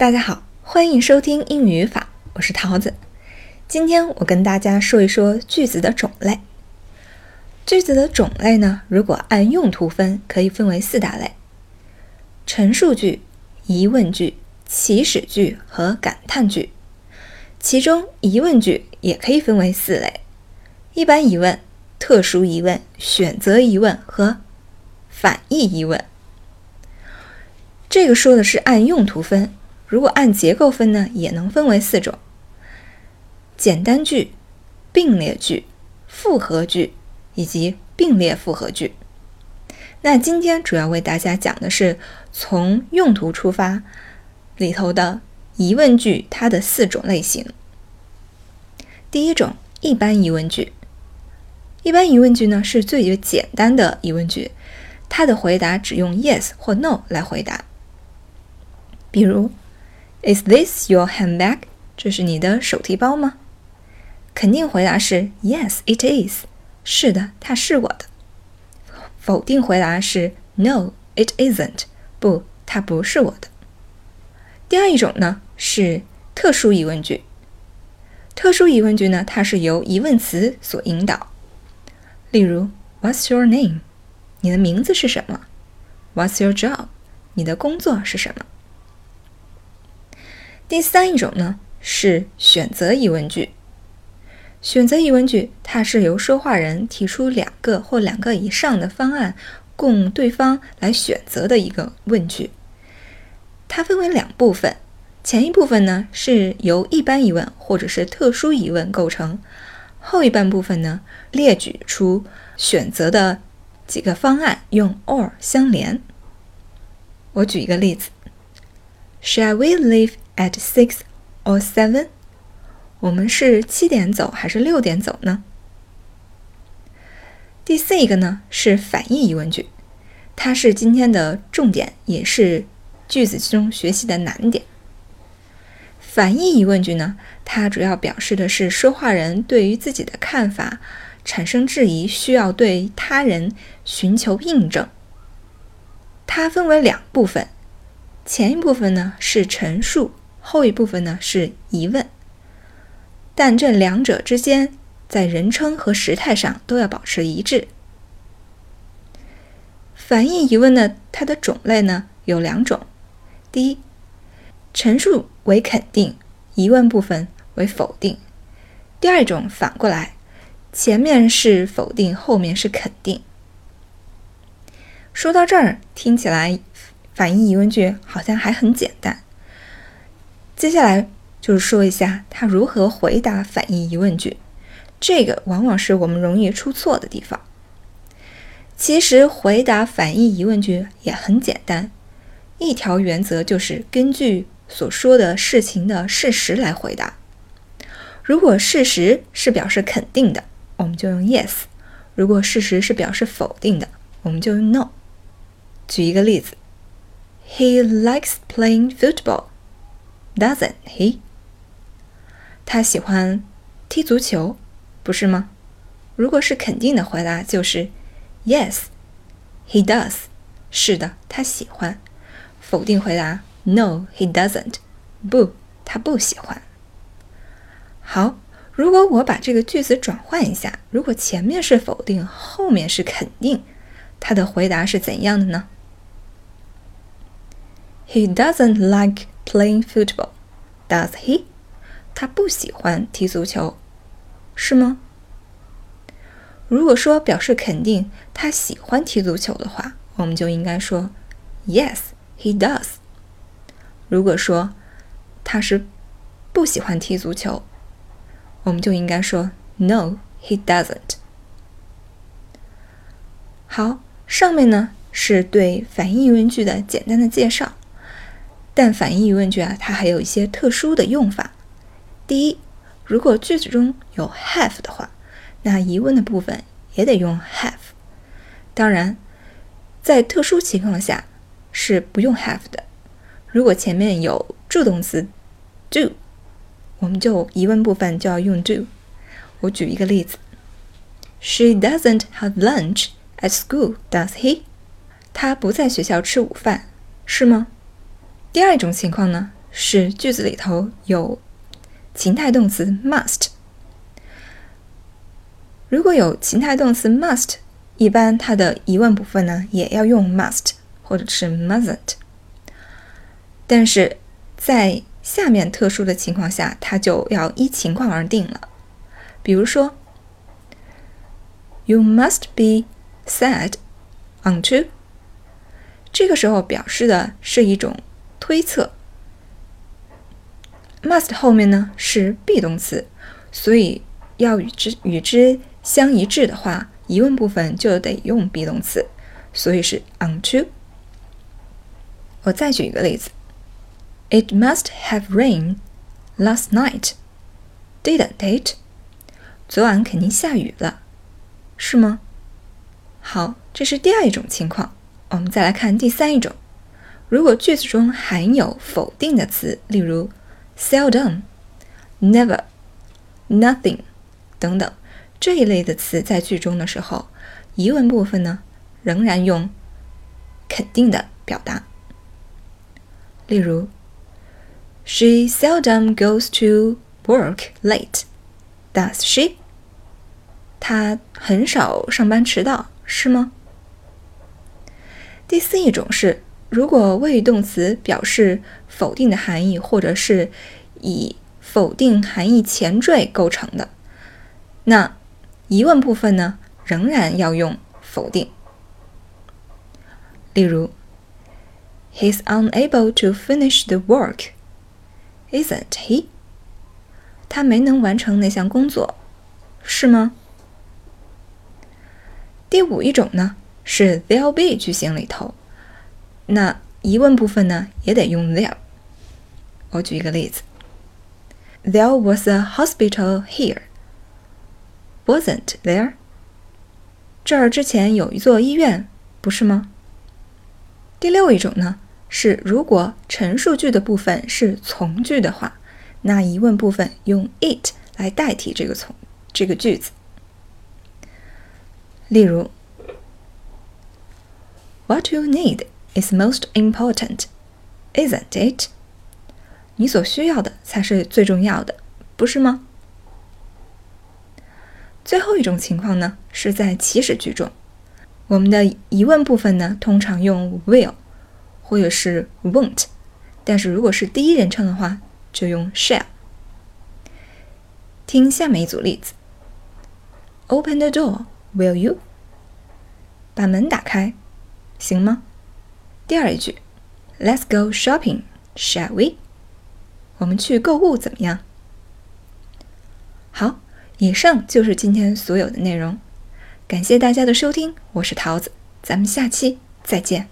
大家好，欢迎收听英语语法，我是桃子。今天我跟大家说一说句子的种类。句子的种类呢，如果按用途分，可以分为四大类：陈述句、疑问句、祈使句和感叹句。其中疑问句也可以分为四类：一般疑问、特殊疑问、选择疑问和反义疑问。这个说的是按用途分。如果按结构分呢，也能分为四种：简单句、并列句、复合句以及并列复合句。那今天主要为大家讲的是从用途出发里头的疑问句，它的四种类型。第一种，一般疑问句。一般疑问句呢是最简单的疑问句，它的回答只用 yes 或 no 来回答。比如。Is this your handbag？这是你的手提包吗？肯定回答是 Yes, it is。是的，它是我的。否定回答是 No, it isn't。不，它不是我的。第二一种呢是特殊疑问句。特殊疑问句呢，它是由疑问词所引导。例如，What's your name？你的名字是什么？What's your job？你的工作是什么？第三一种呢是选择疑问句。选择疑问句，它是由说话人提出两个或两个以上的方案，供对方来选择的一个问句。它分为两部分，前一部分呢是由一般疑问或者是特殊疑问构成，后一半部分呢列举出选择的几个方案，用 or 相连。我举一个例子：Shall we leave? At six or seven，我们是七点走还是六点走呢？第四一个呢是反义疑问句，它是今天的重点，也是句子中学习的难点。反义疑问句呢，它主要表示的是说话人对于自己的看法产生质疑，需要对他人寻求印证。它分为两部分，前一部分呢是陈述。后一部分呢是疑问，但这两者之间在人称和时态上都要保持一致。反义疑问呢，它的种类呢有两种：第一，陈述为肯定，疑问部分为否定；第二种反过来，前面是否定，后面是肯定。说到这儿，听起来反义疑问句好像还很简单。接下来就是说一下他如何回答反义疑问句，这个往往是我们容易出错的地方。其实回答反义疑问句也很简单，一条原则就是根据所说的事情的事实来回答。如果事实是表示肯定的，我们就用 yes；如果事实是表示否定的，我们就用 no。举一个例子：He likes playing football. Doesn't he？他喜欢踢足球，不是吗？如果是肯定的回答，就是 Yes，he does。是的，他喜欢。否定回答：No，he doesn't。不，他不喜欢。好，如果我把这个句子转换一下，如果前面是否定，后面是肯定，他的回答是怎样的呢？He doesn't like. Playing football, does he? 他不喜欢踢足球，是吗？如果说表示肯定他喜欢踢足球的话，我们就应该说 Yes, he does。如果说他是不喜欢踢足球，我们就应该说 No, he doesn't。好，上面呢是对反义疑问句的简单的介绍。但反义疑问句啊，它还有一些特殊的用法。第一，如果句子中有 have 的话，那疑问的部分也得用 have。当然，在特殊情况下是不用 have 的。如果前面有助动词 do，我们就疑问部分就要用 do。我举一个例子：She doesn't have lunch at school, does he？他不在学校吃午饭，是吗？第二种情况呢，是句子里头有情态动词 must。如果有情态动词 must，一般它的疑问部分呢也要用 must 或者是 mustn't。但是在下面特殊的情况下，它就要依情况而定了。比如说，You must be sad, aren't you？这个时候表示的是一种推测。must 后面呢是 be 动词，所以要与之与之相一致的话，疑问部分就得用 be 动词，所以是 aren't you？我再举一个例子：It must have rained last night, didn't it？昨晚肯定下雨了，是吗？好，这是第二种情况。我们再来看第三一种。如果句子中含有否定的词，例如 seldom、never、nothing 等等这一类的词在句中的时候，疑问部分呢仍然用肯定的表达。例如，She seldom goes to work late, does she? 她很少上班迟到，是吗？第四一种是，如果谓语动词表示否定的含义，或者是以否定含义前缀构成的，那疑问部分呢，仍然要用否定。例如，He's unable to finish the work, isn't he？他没能完成那项工作，是吗？第五一种呢是 there be 句型里头，那疑问部分呢也得用 there。我举一个例子：There was a hospital here, wasn't there？这儿之前有一座医院，不是吗？第六一种呢是如果陈述句的部分是从句的话，那疑问部分用 it 来代替这个从这个句子。例如，What you need is most important, isn't it？你所需要的才是最重要的，不是吗？最后一种情况呢，是在祈使句中，我们的疑问部分呢，通常用 will 或者是 won't，但是如果是第一人称的话，就用 shall。听下面一组例子：Open the door。Will you？把门打开，行吗？第二一句，Let's go shopping, shall we？我们去购物怎么样？好，以上就是今天所有的内容。感谢大家的收听，我是桃子，咱们下期再见。